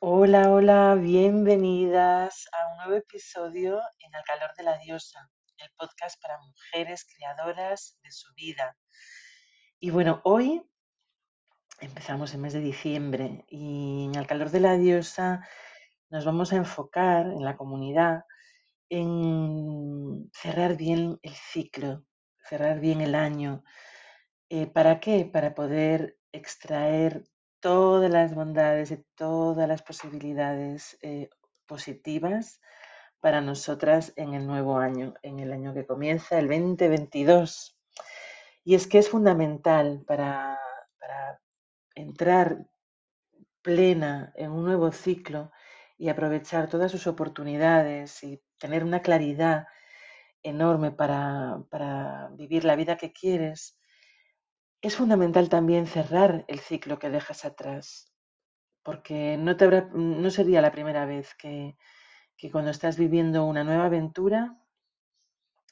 Hola, hola, bienvenidas a un nuevo episodio en El calor de la diosa, el podcast para mujeres creadoras de su vida. Y bueno, hoy empezamos el mes de diciembre y en El calor de la diosa nos vamos a enfocar en la comunidad en cerrar bien el ciclo, cerrar bien el año. Eh, ¿Para qué? Para poder extraer todas las bondades y todas las posibilidades eh, positivas para nosotras en el nuevo año, en el año que comienza, el 2022. Y es que es fundamental para, para entrar plena en un nuevo ciclo y aprovechar todas sus oportunidades y tener una claridad enorme para, para vivir la vida que quieres, es fundamental también cerrar el ciclo que dejas atrás, porque no, te no sería la primera vez que, que cuando estás viviendo una nueva aventura,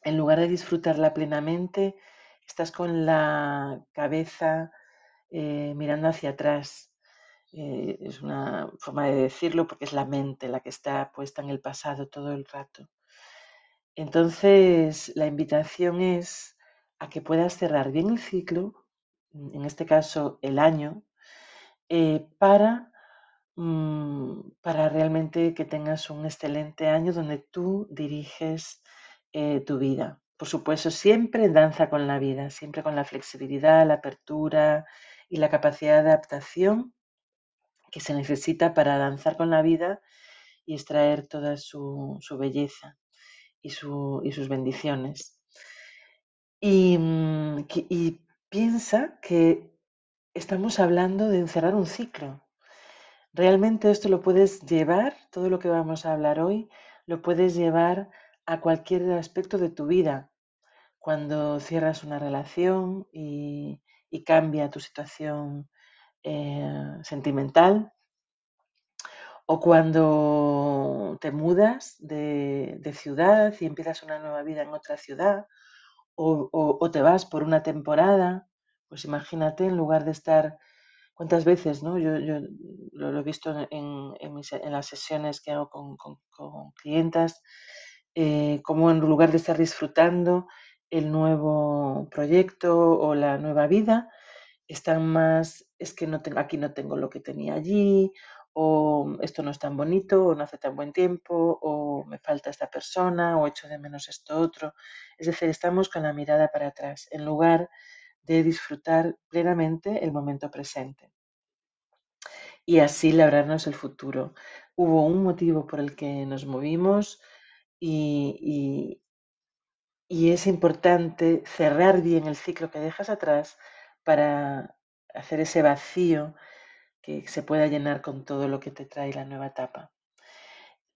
en lugar de disfrutarla plenamente, estás con la cabeza eh, mirando hacia atrás. Eh, es una forma de decirlo porque es la mente la que está puesta en el pasado todo el rato. Entonces, la invitación es a que puedas cerrar bien el ciclo en este caso el año, eh, para, mm, para realmente que tengas un excelente año donde tú diriges eh, tu vida. Por supuesto, siempre danza con la vida, siempre con la flexibilidad, la apertura y la capacidad de adaptación que se necesita para danzar con la vida y extraer toda su, belleza y, sus bendiciones. Y, mm, y piensa que estamos hablando de encerrar un ciclo. Realmente esto lo puedes llevar, todo lo que vamos a hablar hoy, lo puedes llevar a cualquier aspecto de tu vida. Cuando cierras una relación y, cambia tu situación eh, sentimental, o cuando te mudas de, ciudad y empiezas una nueva vida en otra ciudad, o, te vas por una temporada, pues imagínate, en lugar de estar, ¿cuántas veces, no? Yo, lo, he visto en, las sesiones que hago con, clientas, eh, como en lugar de estar disfrutando el nuevo proyecto o la nueva vida, están más, es que no tengo, aquí no tengo lo que tenía allí, o esto no es tan bonito, o no hace tan buen tiempo, o me falta esta persona, o echo de menos esto otro. Es decir, estamos con la mirada para atrás, en lugar de disfrutar plenamente el momento presente. Y así labrarnos el futuro. Hubo un motivo por el que nos movimos y, y es importante cerrar bien el ciclo que dejas atrás para hacer ese vacío que se pueda llenar con todo lo que te trae la nueva etapa.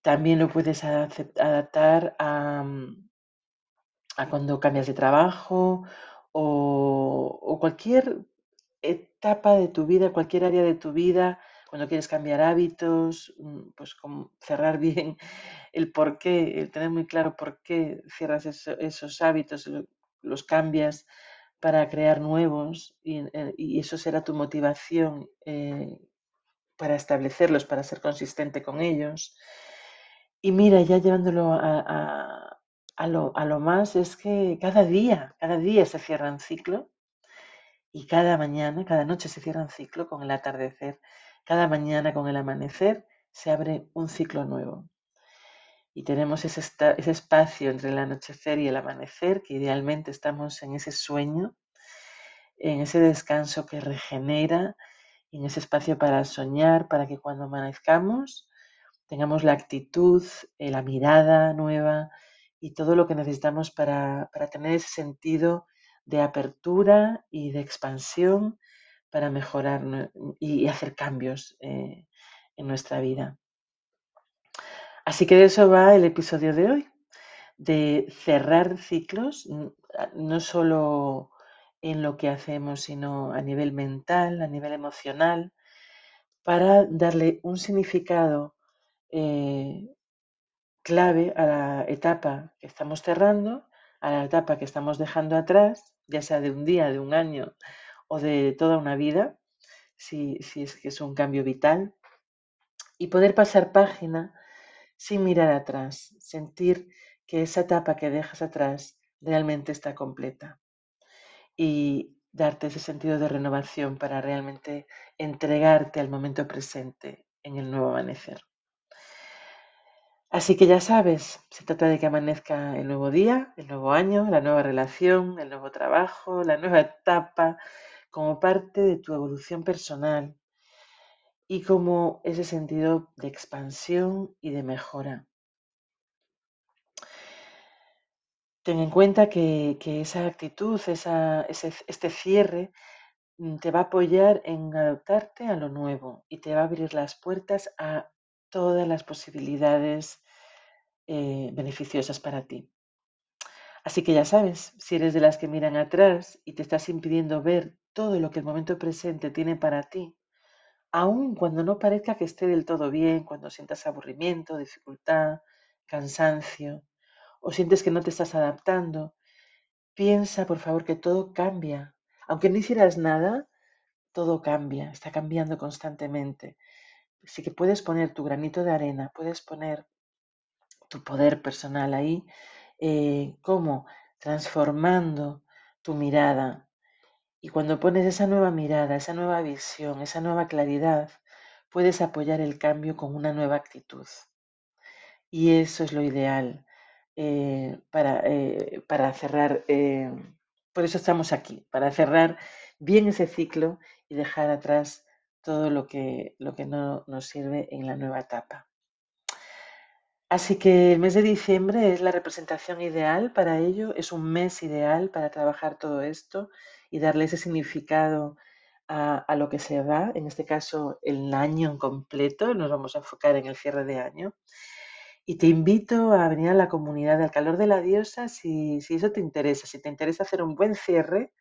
También lo puedes adaptar a, mm, a cuando cambias de trabajo o, cualquier etapa de tu vida, cualquier área de tu vida, cuando quieres cambiar hábitos, mm, pues cerrar bien el por qué, el tener muy claro por qué cierras esos hábitos, los cambias para crear nuevos y, eh, eso será tu motivación eh, para establecerlos, para ser consistente con ellos. Y mira, ya llevándolo a, lo, a, lo, más, es que cada día, cada día se cierra un ciclo y cada mañana, cada noche se cierra un ciclo con el atardecer. Cada mañana con el amanecer se abre un ciclo nuevo. Y tenemos ese, ese espacio entre el anochecer y el amanecer, que idealmente estamos en ese sueño, en ese descanso que regenera, en ese espacio para soñar, para que cuando amanezcamos tengamos la actitud, eh, la mirada nueva y todo lo que necesitamos para, tener ese sentido de apertura y de expansión para mejorar y hacer cambios eh, en nuestra vida. Así que de eso va el episodio de hoy, de cerrar ciclos, no solo en lo que hacemos, sino a nivel mental, a nivel emocional, para darle un significado eh, clave a la etapa que estamos cerrando, a la etapa que estamos dejando atrás, ya sea de un día, de un año o de toda una vida, si, si es que es un cambio vital, y poder pasar página sin mirar atrás, sentir que esa etapa que dejas atrás realmente está completa y darte ese sentido de renovación para realmente entregarte al momento presente en el nuevo amanecer. Así que ya sabes, se trata de que amanezca el nuevo día, el nuevo año, la nueva relación, el nuevo trabajo, la nueva etapa, como parte de tu evolución personal y como ese sentido de expansión y de mejora. Ten en cuenta que, esa actitud, este cierre, mm, te va a apoyar en adaptarte a lo nuevo y te va a abrir las puertas a todas las posibilidades eh, beneficiosas para ti. Así que ya sabes, si eres de las que miran atrás y te estás impidiendo ver todo lo que el momento presente tiene para ti, aun cuando no parezca que esté del todo bien, cuando sientas aburrimiento, dificultad, cansancio, o sientes que no te estás adaptando, piensa por favor que todo cambia. Aunque no hicieras nada, todo cambia, está cambiando constantemente. Así que puedes poner tu granito de arena, puedes poner tu poder personal ahí, eh, como transformando tu mirada. Y cuando pones esa nueva mirada, esa nueva visión, esa nueva claridad, puedes apoyar el cambio con una nueva actitud. Y eso es lo ideal eh, para, eh, para, cerrar. por eso estamos aquí, para cerrar bien ese ciclo y dejar atrás todo lo que, lo que no nos sirve en la nueva etapa. Así que el mes de diciembre es la representación ideal para ello, es un mes ideal para trabajar todo esto y darle ese significado a, lo que se va, en este caso el año en completo, nos vamos a enfocar en el cierre de año. Y te invito a venir a la comunidad del calor de la diosa si, si eso te interesa, si te interesa hacer un buen cierre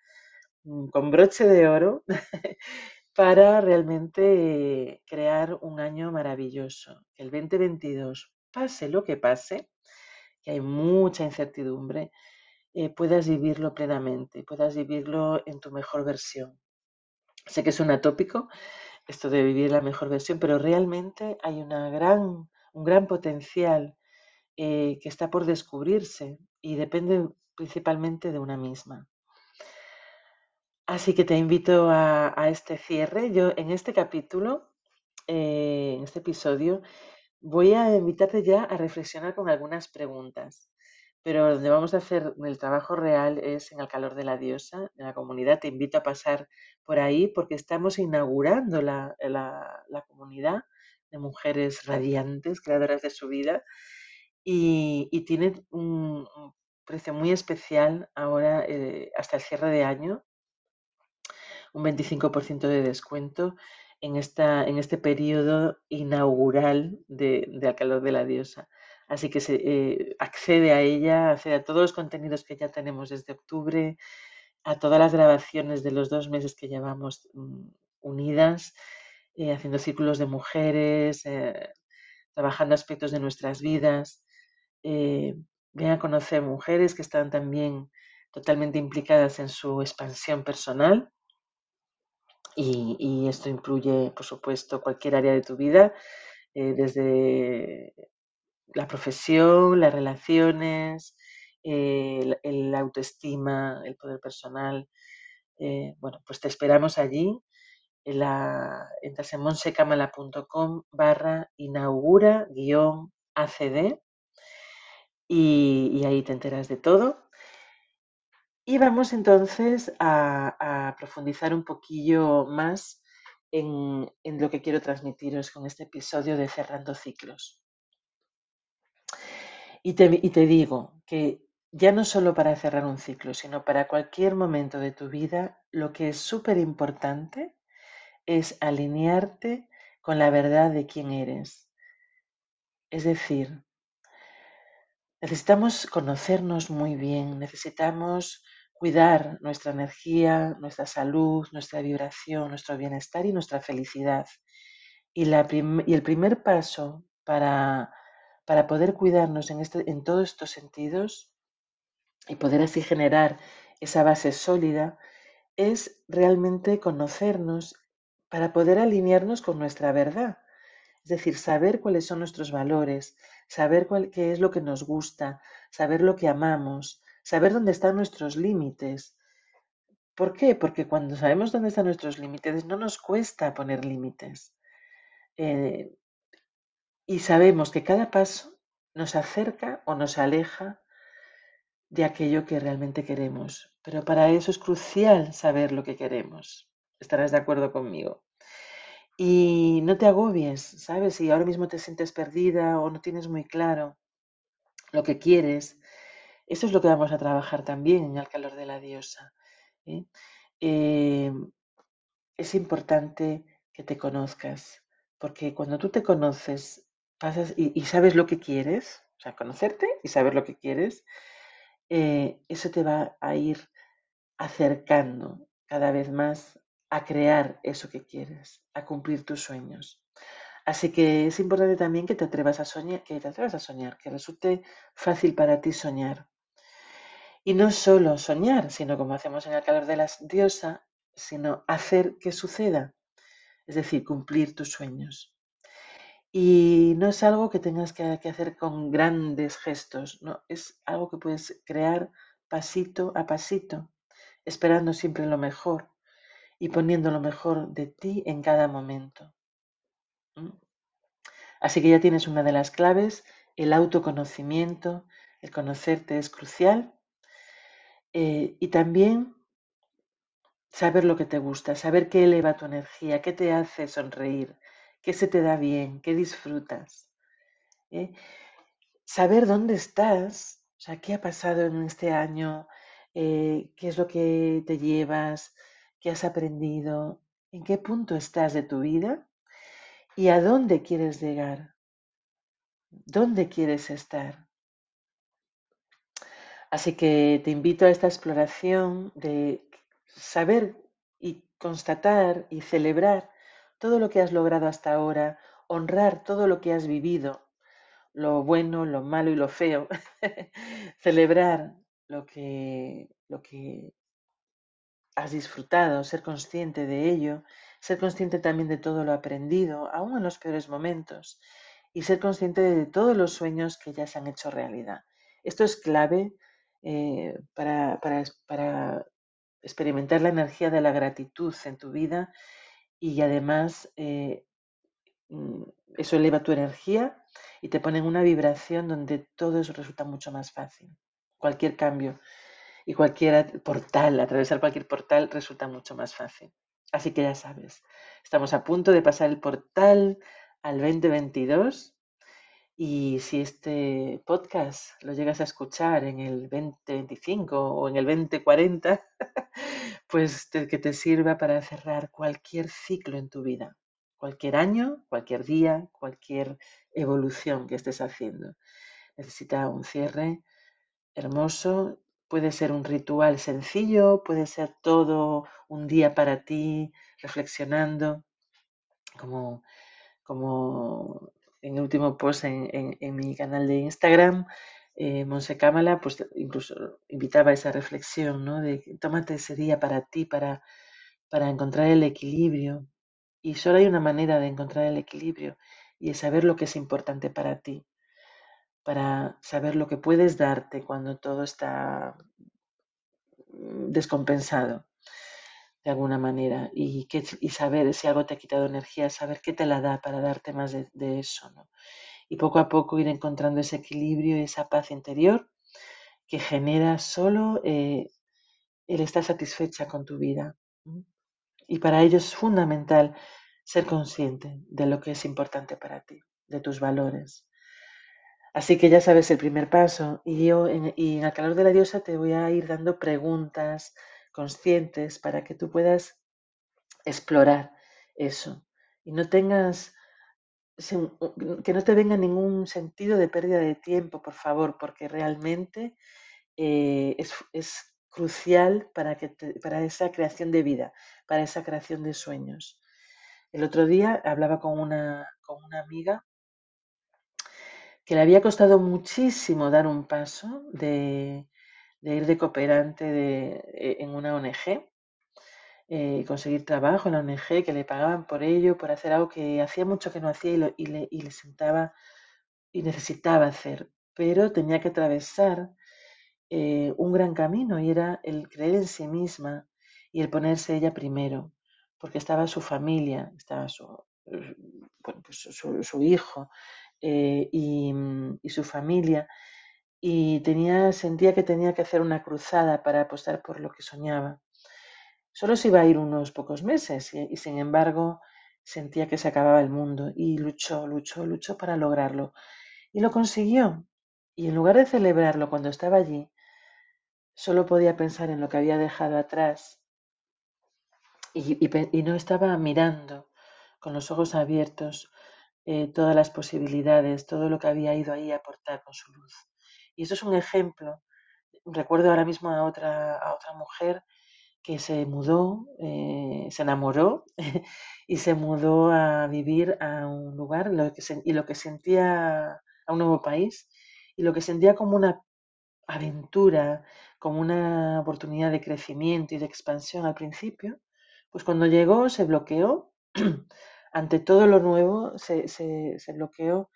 mm, con broche de oro para realmente crear un año maravilloso. El 2022 pase lo que pase, que hay mucha incertidumbre, eh, puedas vivirlo plenamente, puedas vivirlo en tu mejor versión. Sé que es un atópico esto de vivir la mejor versión, pero realmente hay una gran, un gran potencial eh, que está por descubrirse y depende principalmente de una misma. Así que te invito a, este cierre. Yo en este capítulo, eh, en este episodio, Voy a invitarte ya a reflexionar con algunas preguntas, pero donde vamos a hacer el trabajo real es en el calor de la diosa, en la comunidad. Te invito a pasar por ahí porque estamos inaugurando la, comunidad de mujeres radiantes, creadoras de su vida, y, tiene un, precio muy especial ahora eh, hasta el cierre de año, un 25% de descuento en, esta, en este periodo inaugural de, Al calor de la diosa. Así que se, eh, accede a ella, accede a todos los contenidos que ya tenemos desde octubre, a todas las grabaciones de los dos meses que llevamos mm, unidas, eh, haciendo círculos de mujeres, eh, trabajando aspectos de nuestras vidas. ven a conocer mujeres que están también totalmente implicadas en su expansión personal y, esto incluye, por supuesto, cualquier área de tu vida, desde la profesión, las relaciones, el, autoestima, el poder personal. Eh, bueno, pues te esperamos allí. En la, entras en monsecamala.com barra inaugura guion ACD y ahí te enteras de todo. Y vamos entonces a, profundizar un poquillo más en, lo que quiero transmitiros con este episodio de Cerrando Ciclos. Y te, y te digo que ya no solo para cerrar un ciclo, sino para cualquier momento de tu vida, lo que es súper importante es alinearte con la verdad de quién eres. Es decir, necesitamos conocernos muy bien, necesitamos cuidar nuestra energía, nuestra salud, nuestra vibración, nuestro bienestar y nuestra felicidad. Y, la y el primer paso para, para poder cuidarnos en, este, en todos estos sentidos y poder así generar esa base sólida es realmente conocernos para poder alinearnos con nuestra verdad. Es decir, saber cuáles son nuestros valores, saber cuál, qué es lo que nos gusta, saber lo que amamos, saber dónde están nuestros límites. ¿Por qué? Porque cuando sabemos dónde están nuestros límites, no nos cuesta poner límites. Eh, y sabemos que cada paso nos acerca o nos aleja de aquello que realmente queremos. Pero para eso es crucial saber lo que queremos. Estarás de acuerdo conmigo. Y no te agobies, ¿sabes? Si ahora mismo te sientes perdida o no tienes muy claro lo que quieres, eso es lo que vamos a trabajar también en el calor de la diosa. ¿eh? Eh, es importante que te conozcas, porque cuando tú te conoces y, sabes lo que quieres, o sea, conocerte y saber lo que quieres, eh, eso te va a ir acercando cada vez más a crear eso que quieres, a cumplir tus sueños. Así que es importante también que te atrevas a soñar, que te atrevas a soñar, que resulte fácil para ti soñar. Y no solo soñar, sino como hacemos en el calor de la diosa, sino hacer que suceda, es decir, cumplir tus sueños. Y no es algo que tengas que, hacer con grandes gestos, no, es algo que puedes crear pasito a pasito, esperando siempre lo mejor y poniendo lo mejor de ti en cada momento. Así que ya tienes una de las claves, el autoconocimiento, el conocerte es crucial. Eh, y también saber lo que te gusta, saber qué eleva tu energía, qué te hace sonreír, qué se te da bien, qué disfrutas. ¿eh? Saber dónde estás, o sea, qué ha pasado en este año, eh, qué es lo que te llevas, qué has aprendido, en qué punto estás de tu vida y a dónde quieres llegar, dónde quieres estar. Así que te invito a esta exploración de saber y constatar y celebrar todo lo que has logrado hasta ahora, honrar todo lo que has vivido, lo bueno, lo malo y lo feo, celebrar lo que, lo que has disfrutado, ser consciente de ello, ser consciente también de todo lo aprendido, aún en los peores momentos, y ser consciente de todos los sueños que ya se han hecho realidad. Esto es clave eh, para, para, experimentar la energía de la gratitud en tu vida y además eh, mm, eso eleva tu energía y te pone en una vibración donde todo eso resulta mucho más fácil. Cualquier cambio y cualquier portal, atravesar cualquier portal resulta mucho más fácil. Así que ya sabes, estamos a punto de pasar el portal al 2022 y si este podcast lo llegas a escuchar en el 2025 o en el 2040, pues que te sirva para cerrar cualquier ciclo en tu vida, cualquier año, cualquier día, cualquier evolución que estés haciendo. Necesita un cierre hermoso Puede ser un ritual sencillo, puede ser todo un día para ti, reflexionando, como, como en el último post en, mi canal de Instagram, eh, Monse Cámara, pues incluso invitaba a esa reflexión, ¿no? De tómate ese día para ti, para, para encontrar el equilibrio. Y solo hay una manera de encontrar el equilibrio y es saber lo que es importante para ti para saber lo que puedes darte cuando todo está mm, descompensado de alguna manera y, que, y saber si algo te ha quitado energía, saber qué te la da para darte más de, eso. ¿no? Y poco a poco ir encontrando ese equilibrio y esa paz interior que genera solo eh, el estar satisfecha con tu vida. Y para ello es fundamental ser consciente de lo que es importante para ti, de tus valores, Así que ya sabes el primer paso y yo en, y en el calor de la diosa te voy a ir dando preguntas conscientes para que tú puedas explorar eso y no tengas que no te venga ningún sentido de pérdida de tiempo, por favor, porque realmente eh, es, crucial para, que para esa creación de vida, para esa creación de sueños. El otro día hablaba con una, con una amiga que le había costado muchísimo dar un paso de, ir de cooperante de, e, en una ONG eh, conseguir trabajo en la ONG, que le pagaban por ello, por hacer algo que hacía mucho que no hacía y, le, y le sentaba y necesitaba hacer, pero tenía que atravesar eh, un gran camino y era el creer en sí misma y el ponerse ella primero, porque estaba su familia, estaba su, pues su, hijo eh, y, y, su familia y tenía, sentía que tenía que hacer una cruzada para apostar por lo que soñaba. Solo se iba a ir unos pocos meses y, y sin embargo sentía que se acababa el mundo y luchó, luchó, luchó para lograrlo. Y lo consiguió. Y en lugar de celebrarlo cuando estaba allí, solo podía pensar en lo que había dejado atrás y, no estaba mirando con los ojos abiertos eh, todas las posibilidades, todo lo que había ido ahí a aportar con su luz. Y eso es un ejemplo. Recuerdo ahora mismo a otra, a otra mujer que se mudó, eh, se enamoró y se mudó a vivir a un lugar y lo que sentía a un nuevo país y lo que sentía como una aventura, como una oportunidad de crecimiento y de expansión al principio, pues cuando llegó se bloqueó, ante todo lo nuevo se, se, bloqueó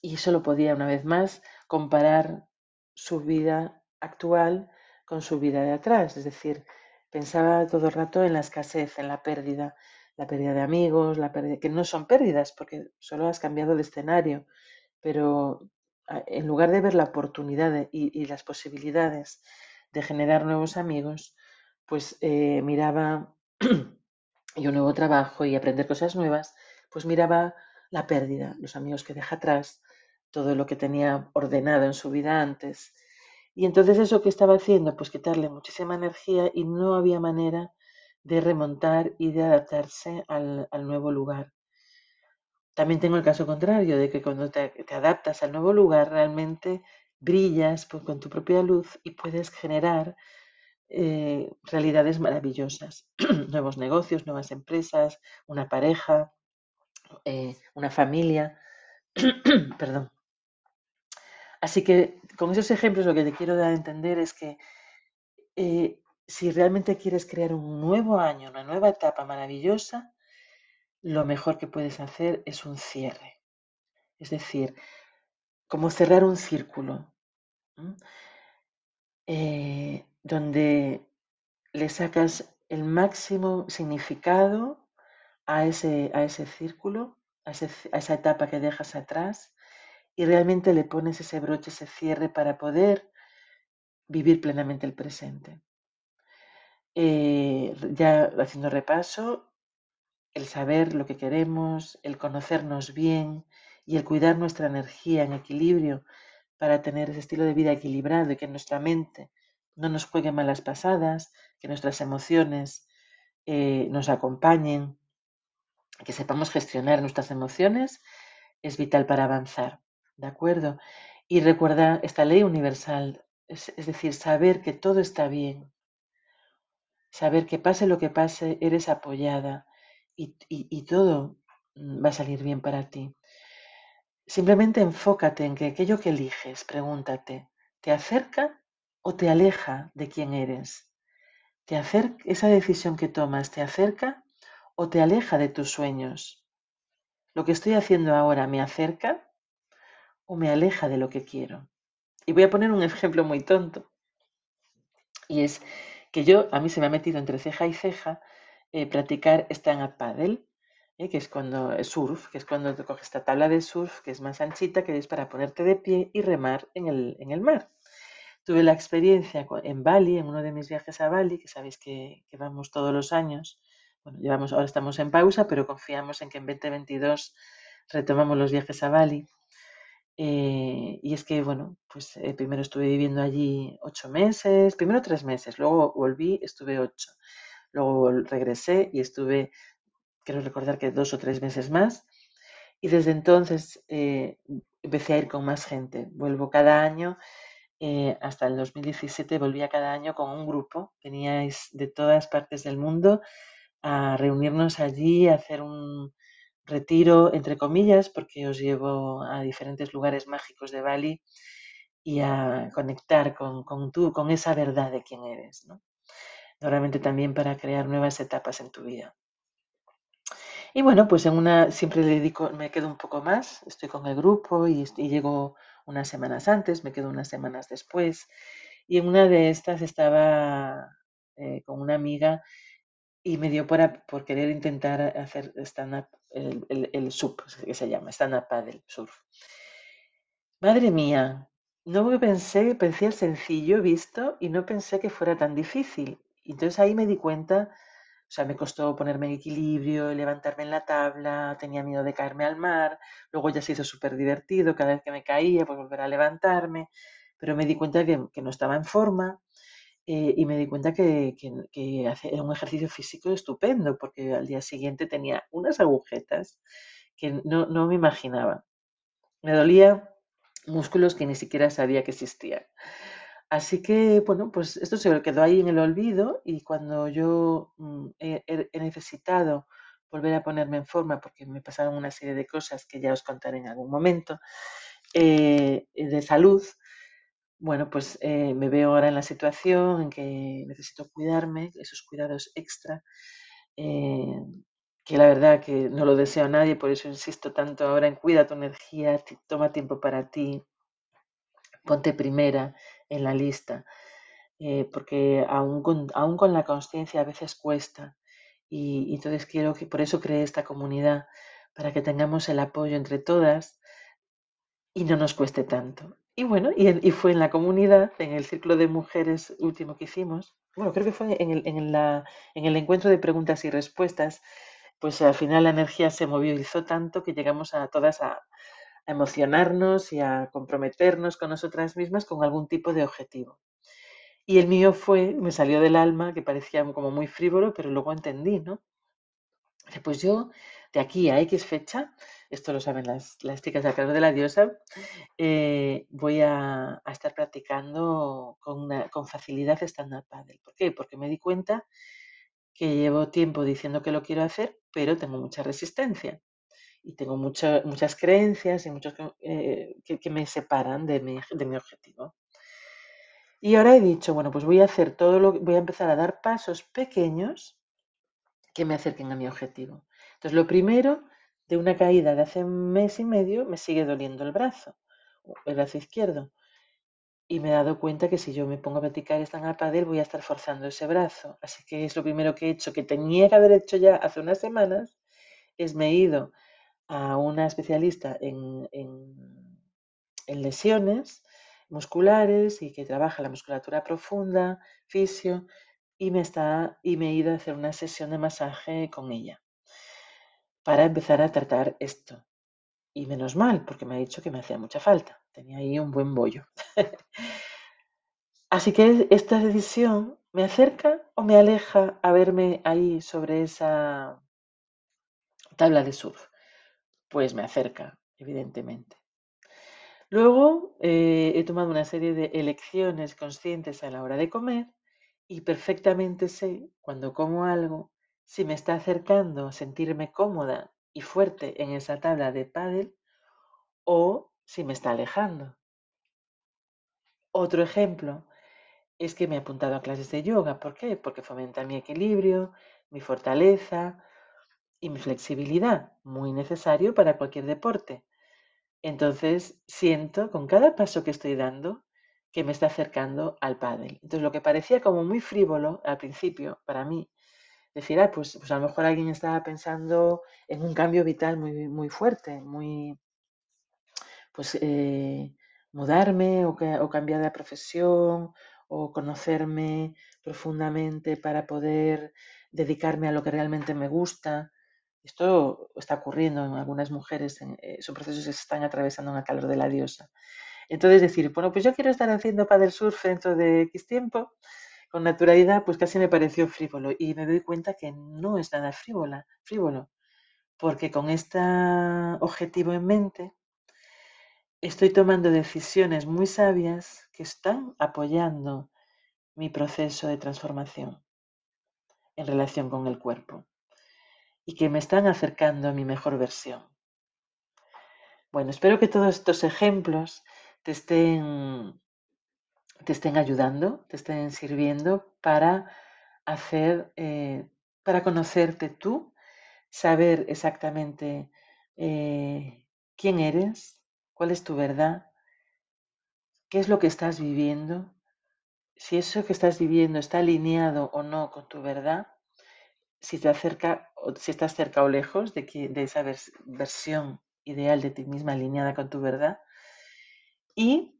y solo podía una vez más comparar su vida actual con su vida de atrás, es decir, pensaba todo el rato en la escasez, en la pérdida, la pérdida de amigos, la pérdida, que no son pérdidas porque solo has cambiado de escenario, pero en lugar de ver la oportunidad y, las posibilidades de generar nuevos amigos, pues eh, miraba y un nuevo trabajo y aprender cosas nuevas, pues miraba la pérdida, los amigos que deja atrás, todo lo que tenía ordenado en su vida antes. Y entonces eso que estaba haciendo, pues quitarle muchísima energía y no había manera de remontar y de adaptarse al nuevo lugar. También tengo el caso contrario, de que cuando te, adaptas al nuevo lugar, realmente brillas pues, con tu propia luz y puedes generar eh, realidades maravillosas, nuevos negocios, nuevas empresas, una pareja, eh, una familia. Perdón. Así que con esos ejemplos lo que te quiero dar a entender es que eh, si realmente quieres crear un nuevo año, una nueva etapa maravillosa, lo mejor que puedes hacer es un cierre. Es decir, como cerrar un círculo, eh, donde le sacas el máximo significado a ese, a ese círculo, a, esa etapa que dejas atrás, y realmente le pones ese broche, ese cierre para poder vivir plenamente el presente. Eh, ya haciendo repaso, el saber lo que queremos, el conocernos bien y el cuidar nuestra energía en equilibrio para tener ese estilo de vida equilibrado y que nuestra mente no nos juegue malas pasadas, que nuestras emociones eh, nos acompañen, que sepamos gestionar nuestras emociones, es vital para avanzar. ¿De acuerdo? Y recuerda esta ley universal, es decir, saber que todo está bien, saber que pase lo que pase, eres apoyada, y, todo mm, va a salir bien para ti. Simplemente enfócate en que aquello que eliges, pregúntate, ¿te acerca o te aleja de quién eres? ¿Te acerca, esa decisión que tomas te acerca o te aleja de tus sueños? ¿Lo que estoy haciendo ahora me acerca o me aleja de lo que quiero? Y voy a poner un ejemplo muy tonto. Y es que yo, a mí se me ha metido entre ceja y ceja eh, practicar stand-up paddle, eh, que es cuando surf, que es cuando te coges esta tabla de surf que es más anchita, que es para ponerte de pie y remar en el, en el mar. Tuve la experiencia en Bali, en uno de mis viajes a Bali, que sabéis que, que vamos todos los años. Bueno, llevamos, ahora estamos en pausa, pero confiamos en que en 2022 retomamos los viajes a Bali. Eh, y es que, bueno, pues primero estuve viviendo allí ocho meses, primero tres meses, luego volví, estuve ocho. Luego regresé y estuve, quiero recordar que dos o tres meses más. Y desde entonces eh, empecé a ir con más gente. Vuelvo cada año. Eh, hasta el 2017 volvía cada año con un grupo. Teníais de todas partes del mundo a reunirnos allí, a hacer un retiro, entre comillas, porque os llevo a diferentes lugares mágicos de Bali y a conectar con, con tú, con esa verdad de quién eres. ¿no? normalmente también para crear nuevas etapas en tu vida. Y bueno, pues en una siempre le dedico, me quedo un poco más, estoy con el grupo y, llego unas semanas antes, me quedo unas semanas después. Y en una de estas estaba eh, con una amiga y me dio por, por querer intentar hacer stand-up, el, el, el, SUP, que se llama, stand-up paddle, surf. Madre mía, no pensé, pensé sencillo visto y no pensé que fuera tan difícil. Entonces ahí me di cuenta, o sea, me costó ponerme en equilibrio, levantarme en la tabla, tenía miedo de caerme al mar, luego ya se hizo súper divertido, cada vez que me caía, pues volver a levantarme, pero me di cuenta que, que no estaba en forma eh, y me di cuenta que, que, que era un ejercicio físico estupendo, porque al día siguiente tenía unas agujetas que no, no me imaginaba. Me dolía músculos que ni siquiera sabía que existían. Así que, bueno, pues esto se quedó ahí en el olvido y cuando yo mm, he, necesitado volver a ponerme en forma, porque me pasaron una serie de cosas que ya os contaré en algún momento, eh, de salud, bueno, pues eh, me veo ahora en la situación en que necesito cuidarme, esos cuidados extra, eh, que la verdad que no lo deseo a nadie, por eso insisto tanto ahora en cuida tu energía, toma tiempo para ti, ponte primera en la lista, eh, porque aún con, aún con la conciencia a veces cuesta. Y, entonces quiero que por eso creé esta comunidad, para que tengamos el apoyo entre todas y no nos cueste tanto. Y bueno, y, y, fue en la comunidad, en el círculo de mujeres último que hicimos, bueno, creo que fue en el, en, en el encuentro de preguntas y respuestas, pues al final la energía se movilizó tanto que llegamos a todas a, emocionarnos y a comprometernos con nosotras mismas con algún tipo de objetivo. Y el mío fue, me salió del alma, que parecía como muy frívolo, pero luego entendí, ¿no? Pues yo, de aquí a X fecha, esto lo saben las, las chicas de cargo de la diosa, eh, voy a, estar practicando con, con facilidad stand-up. ¿Por qué? Porque me di cuenta que llevo tiempo diciendo que lo quiero hacer, pero tengo mucha resistencia y tengo muchas creencias y muchos eh, que, me separan de mi, de mi objetivo. Y ahora he dicho, bueno, pues voy a hacer todo lo voy a empezar a dar pasos pequeños que me acerquen a mi objetivo. Entonces, lo primero, de una caída de hace un mes y medio, me sigue doliendo el brazo, el brazo izquierdo. Y me he dado cuenta que si yo me pongo a practicar esta en voy a estar forzando ese brazo. Así que es lo primero que he hecho, que tenía que haber hecho ya hace unas semanas, es me he ido a una especialista en, lesiones musculares y que trabaja la musculatura profunda, fisio, y me, está, y me he ido a hacer una sesión de masaje con ella para empezar a tratar esto. Y menos mal, porque me ha dicho que me hacía mucha falta. Tenía ahí un buen bollo. Así que esta decisión me acerca o me aleja a verme ahí sobre esa tabla de surf pues me acerca, evidentemente. Luego eh, he tomado una serie de elecciones conscientes a la hora de comer y perfectamente sé cuando como algo si me está acercando a sentirme cómoda y fuerte en esa tabla de pádel o si me está alejando. Otro ejemplo es que me he apuntado a clases de yoga. ¿Por qué? Porque fomenta mi equilibrio, mi fortaleza, y mi flexibilidad, muy necesario para cualquier deporte. Entonces siento con cada paso que estoy dando que me está acercando al pádel. Entonces lo que parecía como muy frívolo al principio para mí, decir, ah, pues, pues a lo mejor alguien estaba pensando en un cambio vital muy, muy fuerte, muy, pues eh, mudarme o, cambiar de profesión o conocerme profundamente para poder dedicarme a lo que realmente me gusta. Esto está ocurriendo en algunas mujeres, en, eh, son procesos que se están atravesando en el calor de la diosa. Entonces decir, bueno, pues yo quiero estar haciendo paddle surf dentro de X tiempo, con naturalidad, pues casi me pareció frívolo y me doy cuenta que no es nada frívola, frívolo, porque con este objetivo en mente estoy tomando decisiones muy sabias que están apoyando mi proceso de transformación en relación con el cuerpo y que me están acercando a mi mejor versión. Bueno, espero que todos estos ejemplos te estén, te estén ayudando, te estén sirviendo para hacer eh, para conocerte tú, saber exactamente eh, quién eres, cuál es tu verdad, qué es lo que estás viviendo, si eso que estás viviendo está alineado o no con tu verdad, si te acerca si estás cerca o lejos de, de esa versión ideal de ti misma alineada con tu verdad y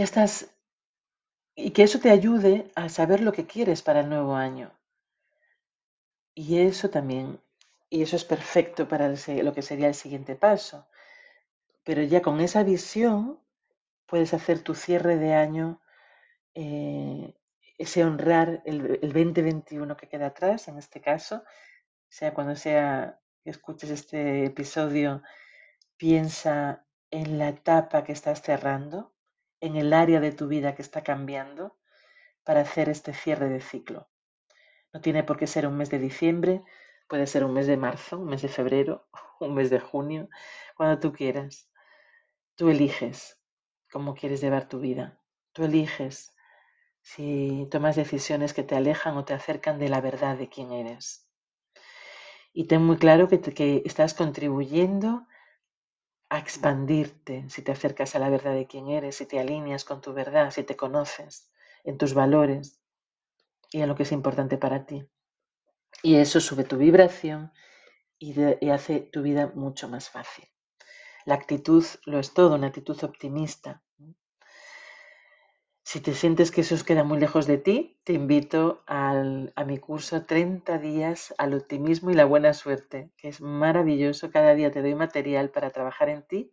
que y que eso te ayude a saber lo que quieres para el nuevo año. Y eso también, y eso es perfecto para lo que sería el siguiente paso. Pero ya con esa visión puedes hacer tu cierre de año, eh, ese honrar el, el 2021 que queda atrás, en este caso, sea cuando sea que escuches este episodio, piensa en la etapa que estás cerrando, en el área de tu vida que está cambiando para hacer este cierre de ciclo. No tiene por qué ser un mes de diciembre, puede ser un mes de marzo, un mes de febrero, un mes de junio, cuando tú quieras. Tú eliges cómo quieres llevar tu vida. Tú eliges si tomas decisiones que te alejan o te acercan de la verdad de quién eres. Y ten muy claro que, que estás contribuyendo a expandirte si te acercas a la verdad de quién eres, si te alineas con tu verdad, si te conoces en tus valores y en lo que es importante para ti. Y eso sube tu vibración y, y hace tu vida mucho más fácil. La actitud lo es todo, una actitud optimista. Si te sientes que eso os queda muy lejos de ti, te invito al, a mi curso 30 días al optimismo y la buena suerte, que es maravilloso. Cada día te doy material para trabajar en ti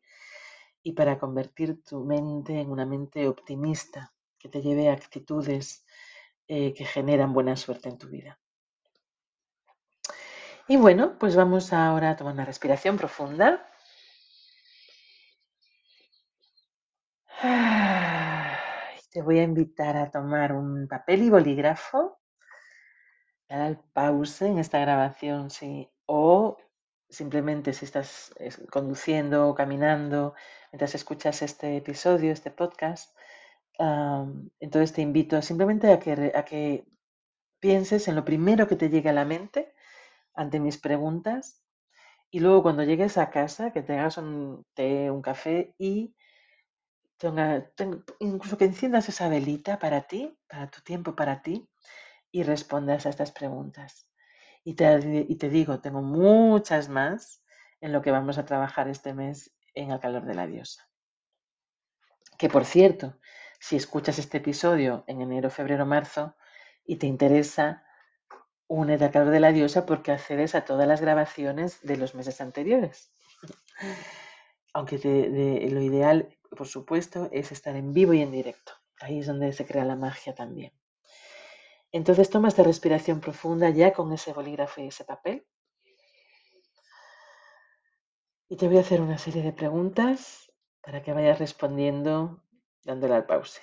y para convertir tu mente en una mente optimista, que te lleve a actitudes eh, que generan buena suerte en tu vida. Y bueno, pues vamos ahora a tomar una respiración profunda. Te voy a invitar a tomar un papel y bolígrafo, dar pause en esta grabación, sí, o simplemente si estás conduciendo o caminando mientras escuchas este episodio, este podcast, entonces te invito simplemente a que, a que pienses en lo primero que te llegue a la mente ante mis preguntas y luego cuando llegues a casa que te hagas un té, un café y incluso que enciendas esa velita para ti, para tu tiempo para ti, y respondas a estas preguntas. Y te, y te digo, tengo muchas más en lo que vamos a trabajar este mes en el calor de la diosa. Que por cierto, si escuchas este episodio en enero, febrero, marzo y te interesa, únete al calor de la diosa porque accedes a todas las grabaciones de los meses anteriores. Aunque lo ideal por supuesto, es estar en vivo y en directo. Ahí es donde se crea la magia también. Entonces toma esta respiración profunda ya con ese bolígrafo y ese papel. Y te voy a hacer una serie de preguntas para que vayas respondiendo dándole al pause.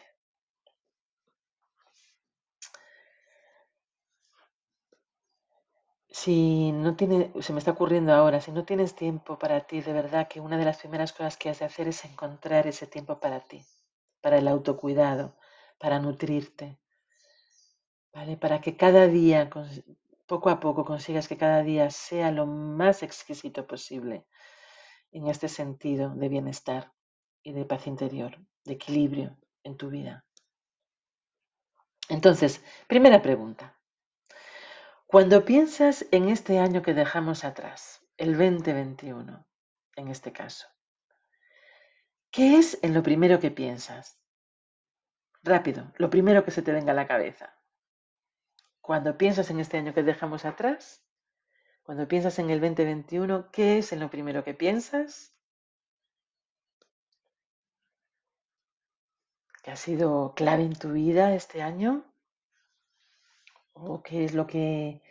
Si no tiene, se me está ocurriendo ahora, si no tienes tiempo para ti, de verdad que una de las primeras cosas que has de hacer es encontrar ese tiempo para ti, para el autocuidado, para nutrirte, ¿vale? Para que cada día, poco a poco, consigas que cada día sea lo más exquisito posible en este sentido de bienestar y de paz interior, de equilibrio en tu vida. Entonces, primera pregunta. Cuando piensas en este año que dejamos atrás, el 2021, en este caso, ¿qué es en lo primero que piensas? Rápido, lo primero que se te venga a la cabeza. Cuando piensas en este año que dejamos atrás, cuando piensas en el 2021, ¿qué es en lo primero que piensas? ¿Qué ha sido clave en tu vida este año? ¿O qué es lo que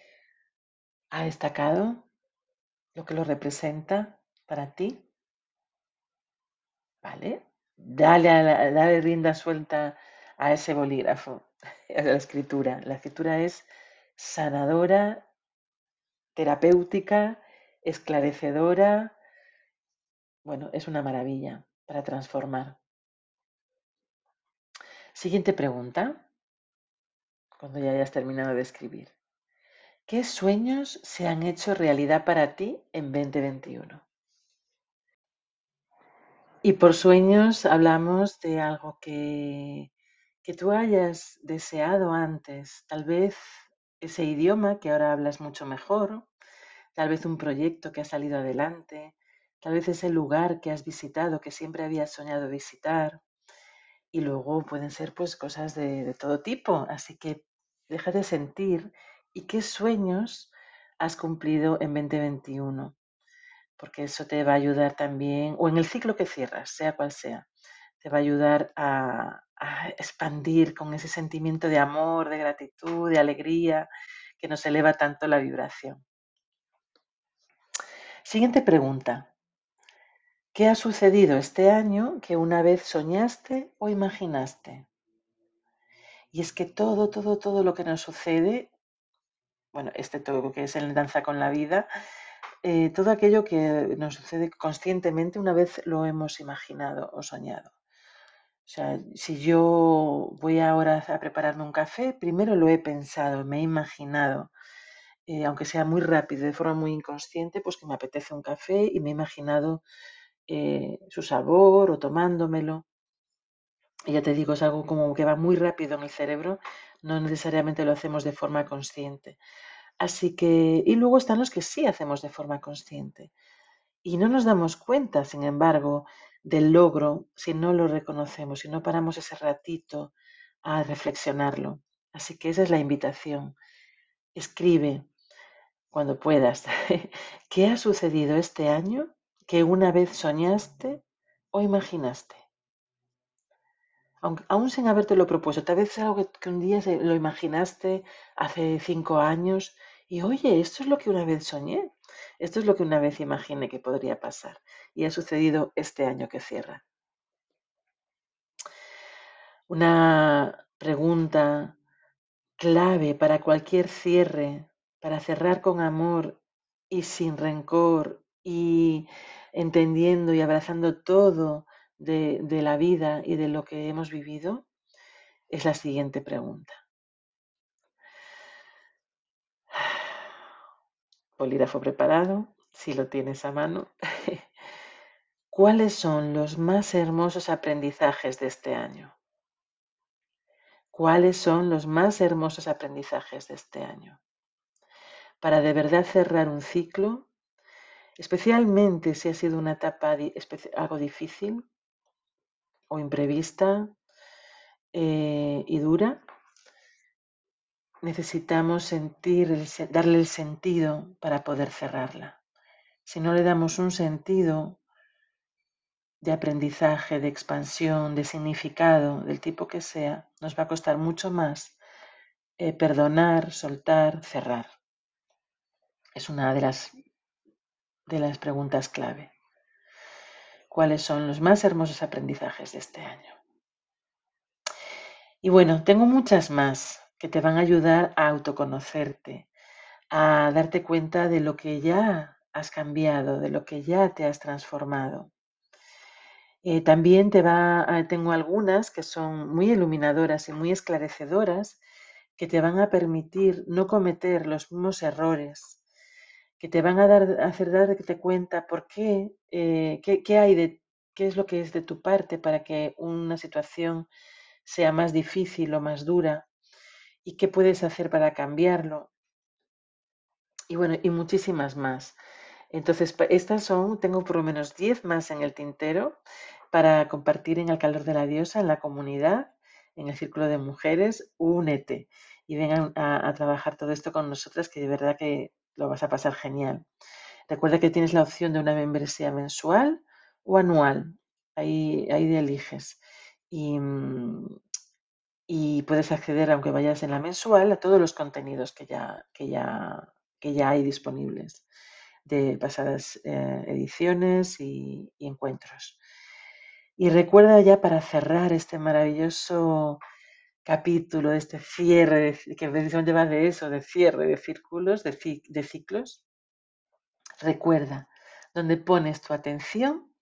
ha destacado, lo que lo representa para ti. ¿Vale? Dale, dale rienda suelta a ese bolígrafo, a la escritura. La escritura es sanadora, terapéutica, esclarecedora. Bueno, es una maravilla para transformar. Siguiente pregunta. Cuando ya hayas terminado de escribir. ¿Qué sueños se han hecho realidad para ti en 2021? Y por sueños hablamos de algo que, que tú hayas deseado antes, tal vez ese idioma que ahora hablas mucho mejor, tal vez un proyecto que ha salido adelante, tal vez ese lugar que has visitado, que siempre habías soñado visitar. Y luego pueden ser pues cosas de, de todo tipo, así que déjate sentir y qué sueños has cumplido en 2021 porque eso te va a ayudar también, o en el ciclo que cierras, sea cual sea, te va a ayudar a, expandir con ese sentimiento de amor, de gratitud, de alegría, que nos eleva tanto la vibración. Siguiente pregunta. ¿Qué ha sucedido este año que una vez soñaste o imaginaste? Y es que todo, todo, todo lo que nos sucede, bueno, este todo que es en danza con la vida, eh, todo aquello que nos sucede conscientemente una vez lo hemos imaginado o soñado. O sea, si yo voy ahora a prepararme un café, primero lo he pensado, me he imaginado, eh, aunque sea muy rápido, de forma muy inconsciente, pues que me apetece un café y me he imaginado eh, su sabor o tomándomelo. Y ya te digo, es algo como que va muy rápido en el cerebro, no necesariamente lo hacemos de forma consciente. Así que, y luego están los que sí hacemos de forma consciente. Y no nos damos cuenta, sin embargo, del logro si no lo reconocemos, si no paramos ese ratito a reflexionarlo. Así que esa es la invitación. Escribe cuando puedas. ¿Qué ha sucedido este año que una vez soñaste o imaginaste? aún sin habértelo propuesto, tal vez es algo que, un día lo imaginaste hace cinco años y oye, esto es lo que una vez soñé, esto es lo que una vez imaginé que podría pasar y ha sucedido este año que cierra. Una pregunta clave para cualquier cierre, para cerrar con amor y sin rencor y entendiendo y abrazando todo de, la vida y de lo que hemos vivido es la siguiente pregunta. Polígrafo preparado, si lo tienes a mano. ¿Cuáles son los más hermosos aprendizajes de este año? ¿Cuáles son los más hermosos aprendizajes de este año? Para de verdad cerrar un ciclo, especialmente si ha sido una etapa algo difícil, o imprevista eh, y dura, necesitamos sentir, darle el sentido para poder cerrarla. Si no le damos un sentido de aprendizaje, de expansión, de significado, del tipo que sea, nos va a costar mucho más eh, perdonar, soltar, cerrar. Es una de las, de las preguntas clave cuáles son los más hermosos aprendizajes de este año. Y bueno, tengo muchas más que te van a ayudar a autoconocerte, a darte cuenta de lo que ya has cambiado, de lo que ya te has transformado. Eh, también te va, tengo algunas que son muy iluminadoras y muy esclarecedoras que te van a permitir no cometer los mismos errores que te van a dar, hacer darte cuenta por qué, eh, qué, hay de, qué es lo que es de tu parte para que una situación sea más difícil o más dura y qué puedes hacer para cambiarlo. Y bueno, y muchísimas más. Entonces, estas son, tengo por lo menos 10 más en el tintero para compartir en el calor de la diosa, en la comunidad, en el círculo de mujeres, únete y vengan a, a trabajar todo esto con nosotras, que de verdad que lo vas a pasar genial. Recuerda que tienes la opción de una membresía mensual o anual. Ahí, ahí eliges. Y, y, puedes acceder, aunque vayas en la mensual, a todos los contenidos que ya, que ya, que ya hay disponibles de pasadas eh, ediciones y, encuentros. Y recuerda ya para cerrar este maravilloso capítulo, este cierre, que precisamente va de eso, de cierre de círculos, de, de ciclos, recuerda, donde pones tu atención,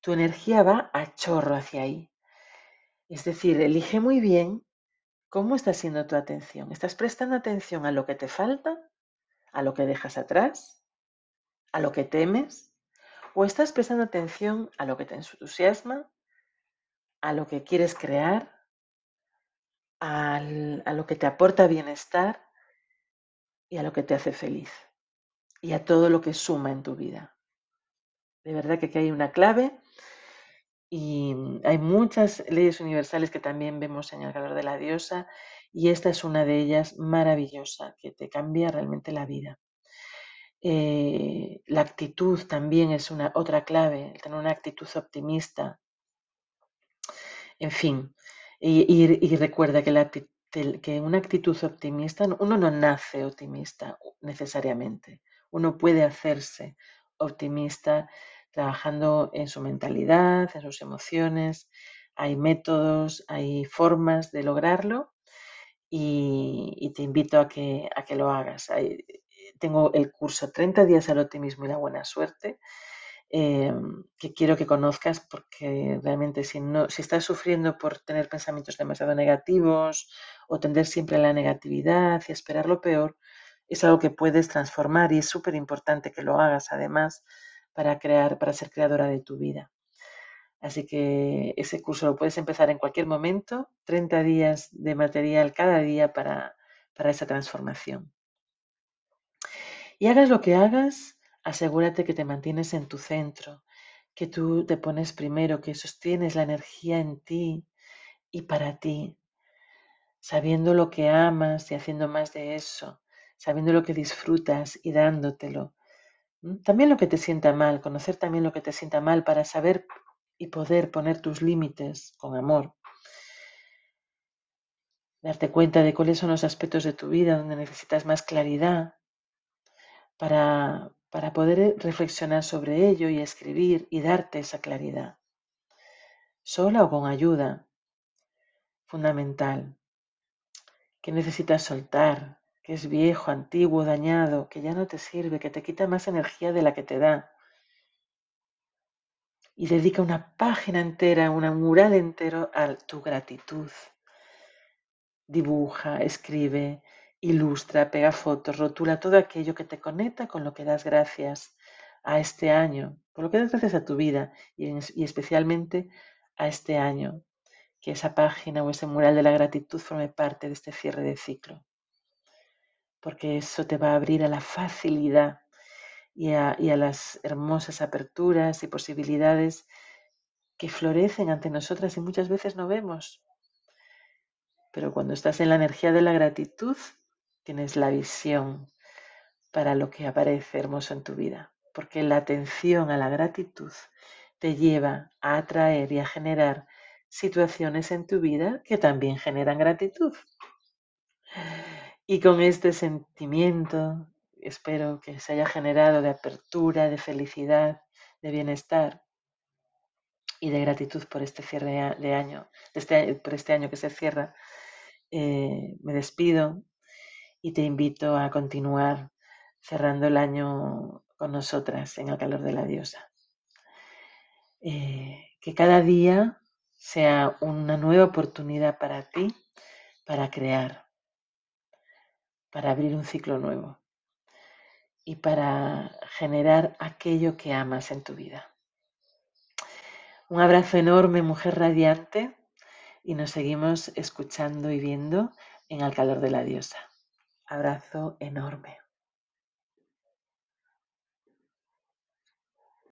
tu energía va a chorro hacia ahí. Es decir, elige muy bien ¿Cómo está siendo tu atención? ¿Estás prestando atención a lo que te falta? ¿A lo que dejas atrás? ¿A lo que temes? ¿O estás prestando atención a lo que te entusiasma? ¿A lo que quieres crear? ¿A lo que te aporta bienestar? Y a lo que te hace feliz. Y a todo lo que suma en tu vida. De verdad que aquí hay una clave y hay muchas leyes universales que también vemos en el calor de la diosa y esta es una de ellas maravillosa que te cambia realmente la vida. Eh, la actitud también es una otra clave, tener una actitud optimista. En fin, y, recuerda que, la, que una actitud optimista, uno no nace optimista necesariamente, uno puede hacerse optimista trabajando en su mentalidad, en sus emociones. Hay métodos, hay formas de lograrlo y, te invito a que, a que lo hagas. tengo el curso 30 días al optimismo y la buena suerte. Em, que quiero que conozcas porque realmente si, no, si estás sufriendo por tener pensamientos demasiado negativos o tender siempre a la negatividad y esperar lo peor, es algo que puedes transformar y es súper importante que lo hagas además para crear, para ser creadora de tu vida. Así que ese curso lo puedes empezar en cualquier momento, 30 días de material cada día para, para esa transformación. Y hagas lo que hagas, asegúrate que te mantienes en tu centro, que tú te pones primero, que sostienes la energía en ti y para ti, sabiendo lo que amas y haciendo más de eso, sabiendo lo que disfrutas y dándotelo, también lo que te sienta mal, conocer también lo que te sienta mal para saber y poder poner tus límites con amor. Darte cuenta de cuáles son los aspectos de tu vida donde necesitas más claridad para, para poder reflexionar sobre ello y escribir y darte esa claridad. Sola o con ayuda. Fundamental. Que necesitas soltar, que es viejo, antiguo, dañado, que ya no te sirve, que te quita más energía de la que te da. Y dedica una página entera, una mural entero a tu gratitud. Dibuja, escribe, ilustra, pega fotos, rotula todo aquello que te conecta con lo que das gracias a este año, por lo que das gracias a tu vida y, y especialmente a este año, que esa página o ese mural de la gratitud forme parte de este cierre de ciclo porque eso te va a abrir a la facilidad y a, las hermosas aperturas y posibilidades que florecen ante nosotras y muchas veces no vemos. Pero cuando estás en la energía de la gratitud, tienes la visión para lo que aparece hermoso en tu vida, porque la atención a la gratitud te lleva a atraer y a generar situaciones en tu vida que también generan gratitud. Y con este sentimiento espero que se haya generado de apertura, de felicidad, de bienestar y de gratitud por este cierre de año, este, por este año que se cierra. Eh, me despido y te invito a continuar cerrando el año con nosotras en el calor de la diosa. Eh, que cada día sea una nueva oportunidad para ti para crear, para abrir un ciclo nuevo y para generar aquello que amas en tu vida. Un abrazo enorme, mujer radiante, y nos seguimos escuchando y viendo en el calor de la diosa. Abrazo enorme.